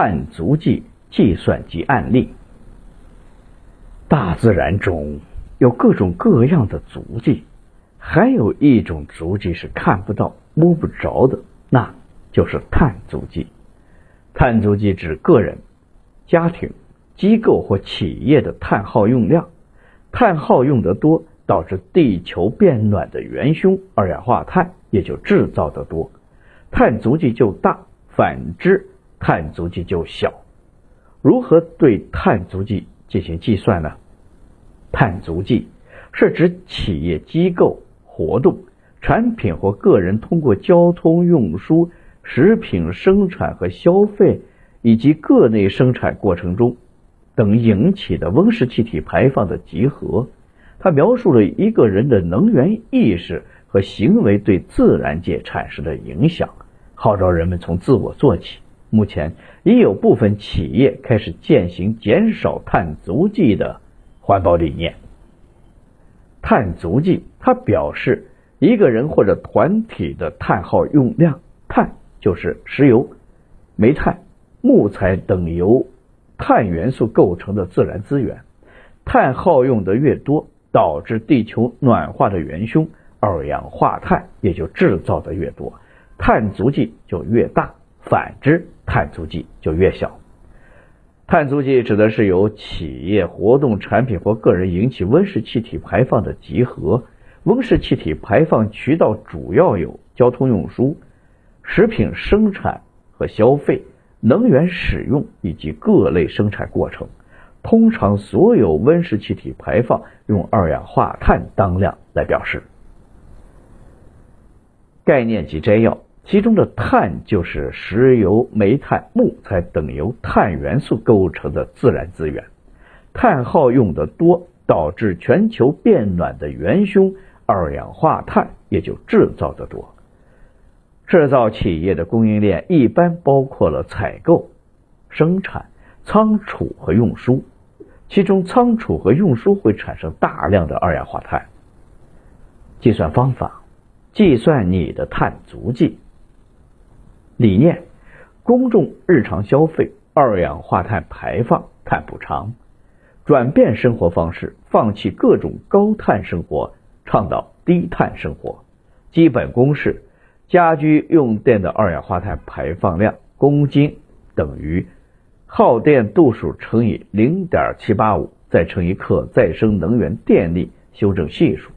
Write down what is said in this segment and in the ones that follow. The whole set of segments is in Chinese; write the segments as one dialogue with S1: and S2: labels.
S1: 碳足迹计算及案例。大自然中有各种各样的足迹，还有一种足迹是看不到、摸不着的，那就是碳足迹。碳足迹指个人、家庭、机构或企业的碳耗用量。碳耗用得多，导致地球变暖的元凶二氧化碳也就制造的多，碳足迹就大；反之，碳足迹就小。如何对碳足迹进行计算呢？碳足迹是指企业机构活动、产品或个人通过交通运输、食品生产和消费以及各类生产过程中等引起的温室气体排放的集合。它描述了一个人的能源意识和行为对自然界产生的影响，号召人们从自我做起。目前已有部分企业开始践行减少碳足迹的。环保理念，碳足迹，它表示一个人或者团体的碳耗用量。碳就是石油、煤炭、木材等由碳元素构成的自然资源。碳耗用的越多，导致地球暖化的元凶二氧化碳也就制造的越多，碳足迹就越大；反之，碳足迹就越小。碳足迹指的是由企业活动、产品或个人引起温室气体排放的集合。温室气体排放渠道主要有交通运输、食品生产和消费、能源使用以及各类生产过程。通常，所有温室气体排放用二氧化碳当量来表示。概念及摘要。其中的碳就是石油、煤炭、木材等由碳元素构成的自然资源，碳耗用的多，导致全球变暖的元凶二氧化碳也就制造的多。制造企业的供应链一般包括了采购、生产、仓储和运输，其中仓储和运输会产生大量的二氧化碳。计算方法：计算你的碳足迹。理念：公众日常消费二氧化碳排放碳补偿，转变生活方式，放弃各种高碳生活，倡导低碳生活。基本公式：家居用电的二氧化碳排放量公斤等于耗电度数乘以零点七八五，再乘以可再生能源电力修正系数。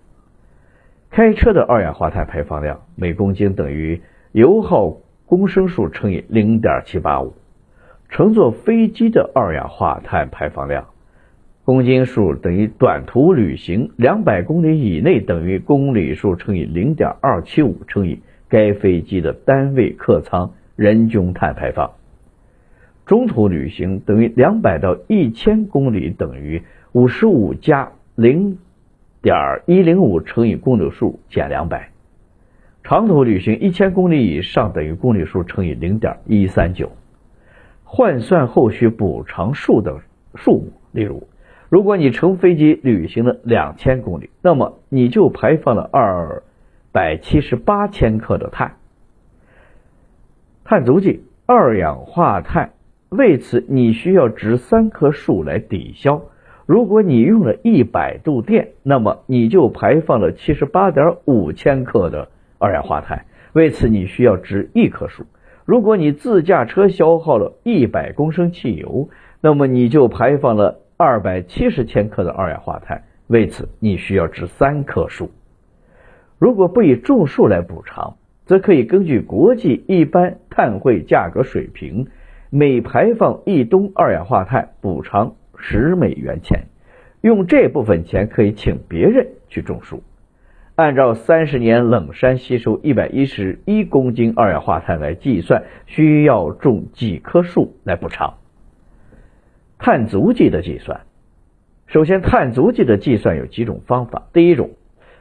S1: 开车的二氧化碳排放量每公斤等于油耗。公升数乘以零点七八五，乘坐飞机的二氧化碳排放量，公斤数等于短途旅行两百公里以内等于公里数乘以零点二七五乘以该飞机的单位客舱人均碳排放，中途旅行等于两百到一千公里等于五十五加零点一零五乘以公里数减两百。长途旅行一千公里以上等于公里数乘以零点一三九，换算后续补偿数的数目。例如，如果你乘飞机旅行了两千公里，那么你就排放了二百七十八千克的碳。碳足迹，二氧化碳。为此，你需要植三棵树来抵消。如果你用了一百度电，那么你就排放了七十八点五千克的。二氧化碳，为此你需要植一棵树。如果你自驾车消耗了一百公升汽油，那么你就排放了二百七十千克的二氧化碳，为此你需要植三棵树。如果不以种树来补偿，则可以根据国际一般碳汇价格水平，每排放一吨二氧化碳补偿十美元钱，用这部分钱可以请别人去种树。按照三十年冷杉吸收一百一十一公斤二氧化碳来计算，需要种几棵树来补偿？碳足迹的计算，首先，碳足迹的计算有几种方法。第一种，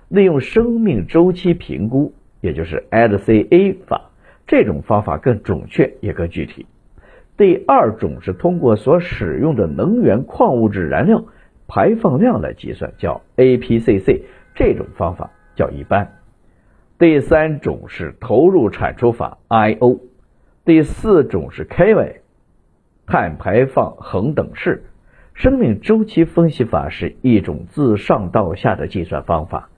S1: 利用生命周期评估，也就是 LCA 法，这种方法更准确也更具体。第二种是通过所使用的能源、矿物质燃料排放量来计算，叫 APCC，这种方法。较一般。第三种是投入产出法 （I/O），第四种是 K 位碳排放恒等式。生命周期分析法是一种自上到下的计算方法，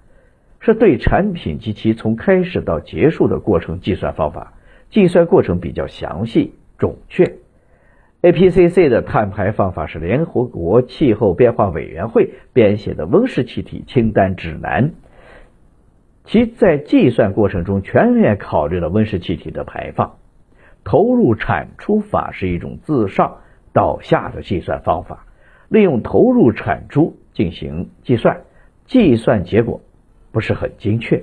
S1: 是对产品及其从开始到结束的过程计算方法。计算过程比较详细准确。APCC 的碳排放法是联合国气候变化委员会编写的温室气体清单指南，其在计算过程中全面考虑了温室气体的排放。投入产出法是一种自上到下的计算方法，利用投入产出进行计算，计算结果不是很精确。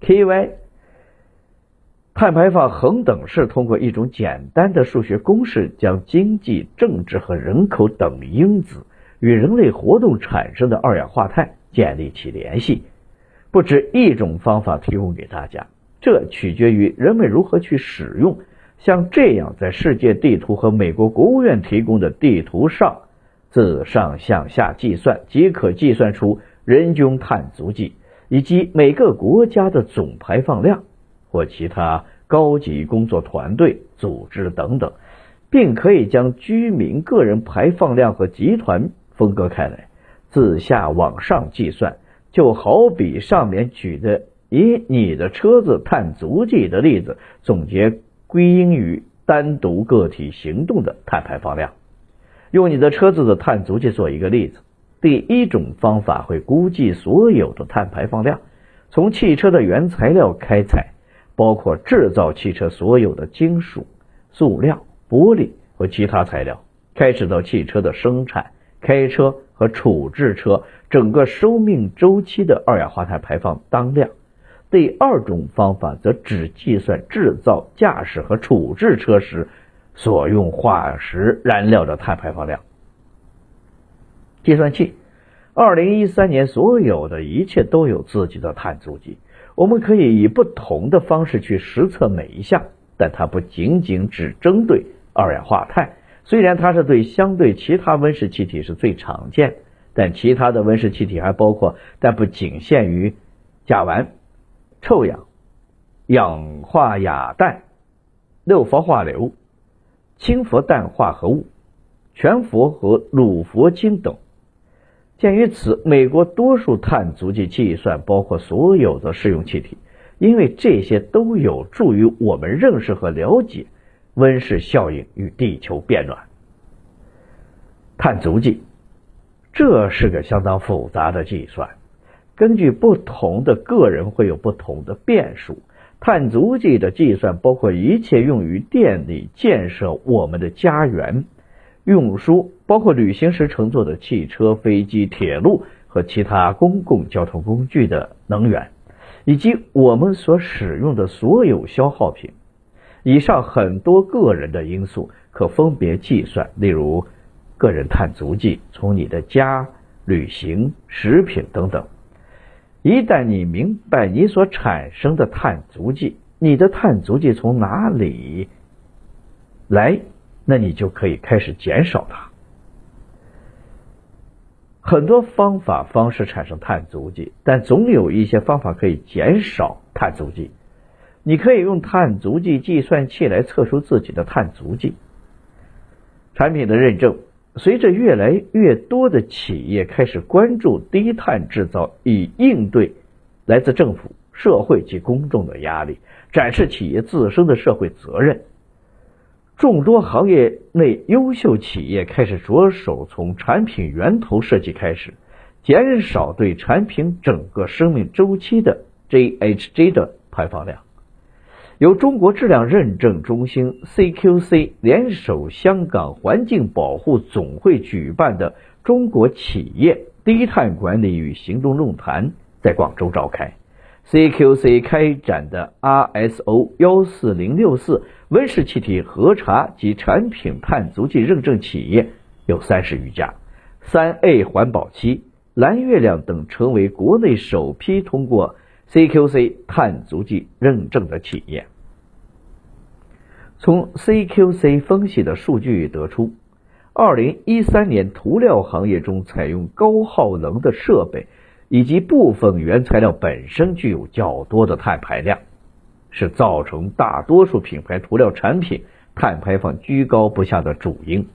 S1: KY。碳排放恒等式通过一种简单的数学公式，将经济、政治和人口等因子与人类活动产生的二氧化碳建立起联系。不止一种方法提供给大家，这取决于人们如何去使用。像这样，在世界地图和美国国务院提供的地图上，自上向下计算，即可计算出人均碳足迹以及每个国家的总排放量。或其他高级工作团队、组织等等，并可以将居民个人排放量和集团分割开来，自下往上计算。就好比上面举的以你的车子碳足迹的例子，总结归因于单独个体行动的碳排放量。用你的车子的碳足迹做一个例子，第一种方法会估计所有的碳排放量，从汽车的原材料开采。包括制造汽车所有的金属、塑料、玻璃和其他材料，开始到汽车的生产、开车和处置车整个生命周期的二氧化碳排放当量。第二种方法则只计算制造、驾驶和处置车时所用化石燃料的碳排放量。计算器，二零一三年所有的一切都有自己的碳足迹。我们可以以不同的方式去实测每一项，但它不仅仅只针对二氧化碳。虽然它是对相对其他温室气体是最常见，但其他的温室气体还包括，但不仅限于甲烷、臭氧、氧化亚氮、六氟化硫、氢氟氮化合物、全氟和卤氟氢等。鉴于此，美国多数碳足迹计算包括所有的适用气体，因为这些都有助于我们认识和了解温室效应与地球变暖。碳足迹，这是个相当复杂的计算，根据不同的个人会有不同的变数。碳足迹的计算包括一切用于电力建设我们的家园。运输包括旅行时乘坐的汽车、飞机、铁路和其他公共交通工具的能源，以及我们所使用的所有消耗品。以上很多个人的因素可分别计算，例如个人碳足迹从你的家、旅行、食品等等。一旦你明白你所产生的碳足迹，你的碳足迹从哪里来？那你就可以开始减少它。很多方法方式产生碳足迹，但总有一些方法可以减少碳足迹。你可以用碳足迹计算器来测出自己的碳足迹。产品的认证，随着越来越多的企业开始关注低碳制造，以应对来自政府、社会及公众的压力，展示企业自身的社会责任。众多行业内优秀企业开始着手从产品源头设计开始，减少对产品整个生命周期的 GHG 的排放量。由中国质量认证中心 CQC 联手香港环境保护总会举办的中国企业低碳管理与行动论坛在广州召开。CQC 开展的 RSO 幺四零六四温室气体核查及产品碳足迹认证企业有三十余家，三 A 环保期、蓝月亮等成为国内首批通过 CQC 碳足迹认证的企业。从 CQC 分析的数据得出，二零一三年涂料行业中采用高耗能的设备。以及部分原材料本身具有较多的碳排量，是造成大多数品牌涂料产品碳排放居高不下的主因。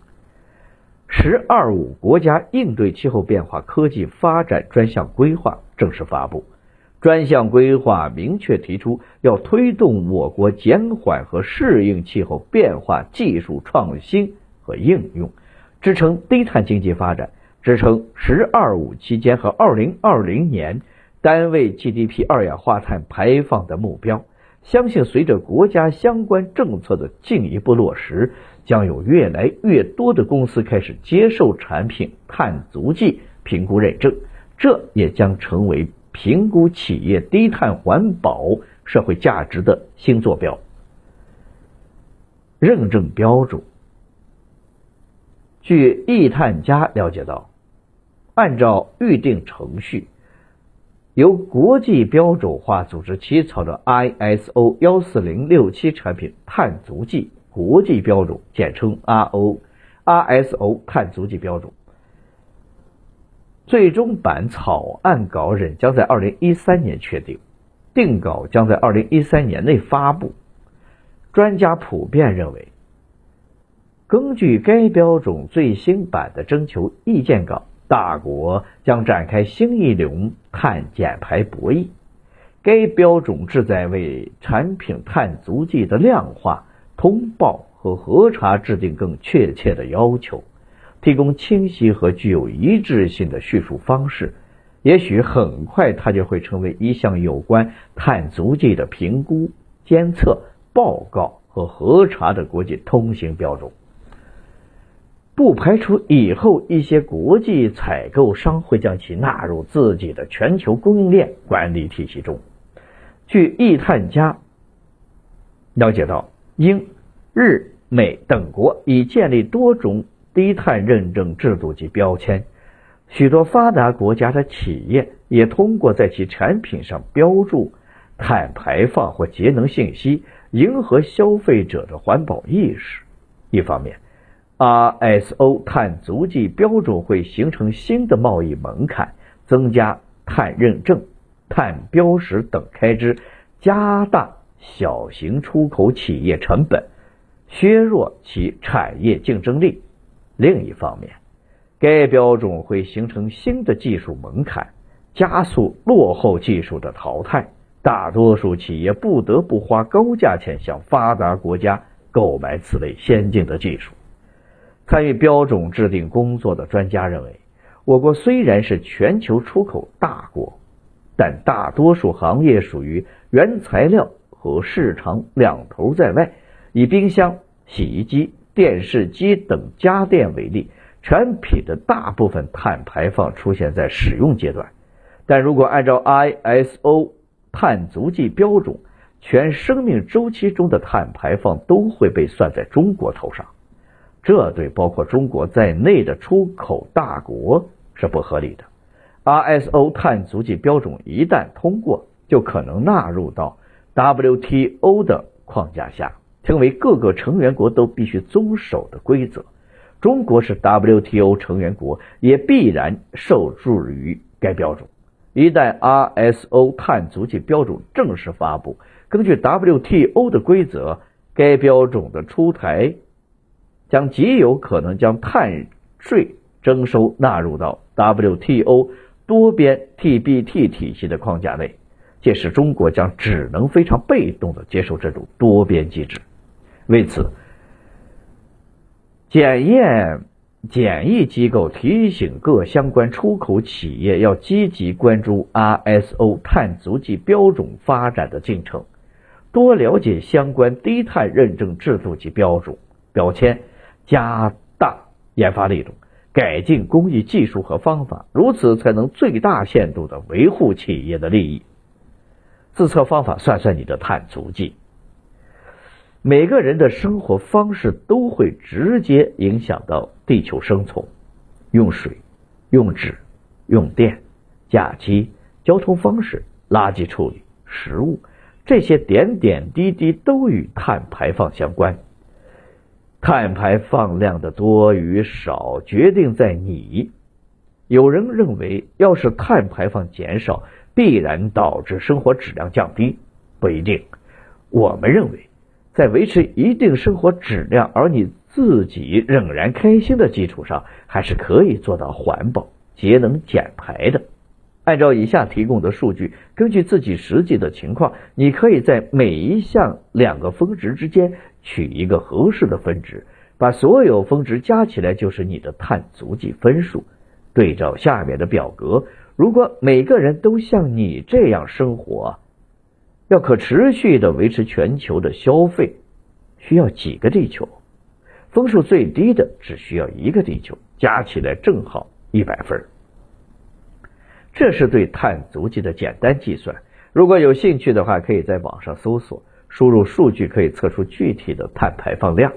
S1: “十二五”国家应对气候变化科技发展专项规划正式发布。专项规划明确提出，要推动我国减缓和适应气候变化技术创新和应用，支撑低碳经济发展，支撑“十二五”期间和2020年单位 GDP 二氧化碳排放的目标。相信随着国家相关政策的进一步落实，将有越来越多的公司开始接受产品碳足迹评估认证，这也将成为。评估企业低碳环保社会价值的新坐标。认证标准。据易碳家了解到，按照预定程序，由国际标准化组织起草的 ISO 幺四零六七产品碳足迹国际标准，简称 RO，RSO 碳足迹标准。最终版草案稿仍将在二零一三年确定，定稿将在二零一三年内发布。专家普遍认为，根据该标准最新版的征求意见稿，大国将展开新一轮碳减排博弈。该标准旨在为产品碳足迹的量化、通报和核查制定更确切的要求。提供清晰和具有一致性的叙述方式，也许很快它就会成为一项有关碳足迹的评估、监测、报告和核查的国际通行标准。不排除以后一些国际采购商会将其纳入自己的全球供应链管理体系中。据易碳家了解到，英、日、美等国已建立多种。低碳认证制度及标签，许多发达国家的企业也通过在其产品上标注碳排放或节能信息，迎合消费者的环保意识。一方面，RSO 碳足迹标准会形成新的贸易门槛，增加碳认证、碳标识等开支，加大小型出口企业成本，削弱其产业竞争力。另一方面，该标准会形成新的技术门槛，加速落后技术的淘汰。大多数企业不得不花高价钱向发达国家购买此类先进的技术。参与标准制定工作的专家认为，我国虽然是全球出口大国，但大多数行业属于原材料和市场两头在外。以冰箱、洗衣机。电视机等家电为例，产品的大部分碳排放出现在使用阶段，但如果按照 ISO 碳足迹标准，全生命周期中的碳排放都会被算在中国头上，这对包括中国在内的出口大国是不合理的。ISO 碳足迹标准一旦通过，就可能纳入到 WTO 的框架下。成为各个成员国都必须遵守的规则。中国是 WTO 成员国，也必然受制于该标准。一旦 RSO 碳足迹标准正式发布，根据 WTO 的规则，该标准的出台将极有可能将碳税征收纳入到 WTO 多边 TBT 体系的框架内。届时，中国将只能非常被动的接受这种多边机制。为此，检验检疫机构提醒各相关出口企业要积极关注 RSO 碳足迹标准发展的进程，多了解相关低碳认证制度及标准标签，加大研发力度，改进工艺技术和方法，如此才能最大限度的维护企业的利益。自测方法：算算你的碳足迹。每个人的生活方式都会直接影响到地球生存，用水、用纸、用电、假期、交通方式、垃圾处理、食物，这些点点滴滴都与碳排放相关。碳排放量的多与少决定在你。有人认为，要是碳排放减少，必然导致生活质量降低，不一定。我们认为。在维持一定生活质量，而你自己仍然开心的基础上，还是可以做到环保、节能、减排的。按照以下提供的数据，根据自己实际的情况，你可以在每一项两个峰值之间取一个合适的分值，把所有峰值加起来就是你的碳足迹分数。对照下面的表格，如果每个人都像你这样生活。要可持续的维持全球的消费，需要几个地球？分数最低的只需要一个地球，加起来正好一百分。这是对碳足迹的简单计算。如果有兴趣的话，可以在网上搜索，输入数据可以测出具体的碳排放量。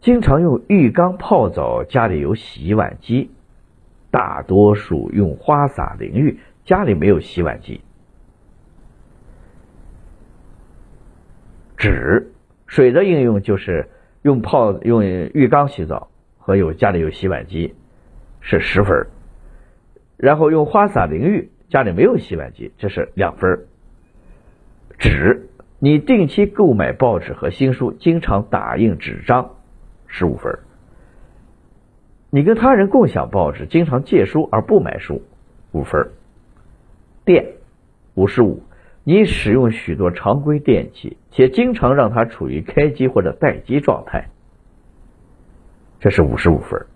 S1: 经常用浴缸泡澡，家里有洗碗机，大多数用花洒淋浴。家里没有洗碗机，纸水的应用就是用泡用浴缸洗澡和有家里有洗碗机是十分然后用花洒淋浴家里没有洗碗机这是两分纸你定期购买报纸和新书，经常打印纸张十五分你跟他人共享报纸，经常借书而不买书五分电五十五，你使用许多常规电器，且经常让它处于开机或者待机状态，这是五十五分。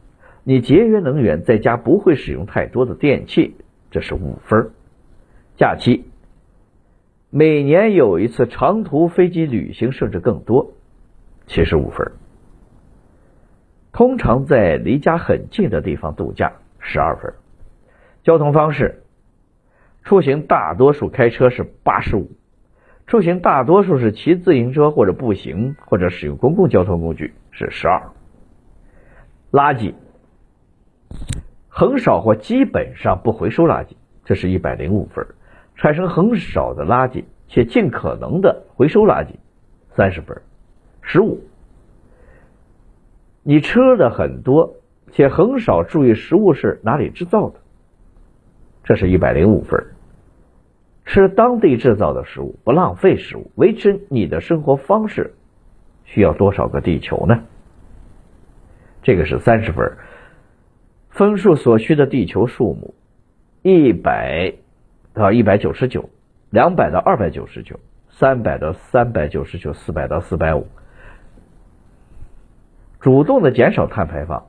S1: 你节约能源，在家不会使用太多的电器，这是五分。假期，每年有一次长途飞机旅行，甚至更多，七十五分。通常在离家很近的地方度假，十二分。交通方式。出行大多数开车是八十五，出行大多数是骑自行车或者步行或者使用公共交通工具是十二。垃圾很少或基本上不回收垃圾，这是一百零五分。产生很少的垃圾且尽可能的回收垃圾，三十分。十五，你吃的很多且很少注意食物是哪里制造的，这是一百零五分。吃当地制造的食物，不浪费食物，维持你的生活方式，需要多少个地球呢？这个是三十分，分数所需的地球数目，一百到一百九十九，两百到二百九十九，三百到三百九十九，四百到四百五。主动的减少碳排放，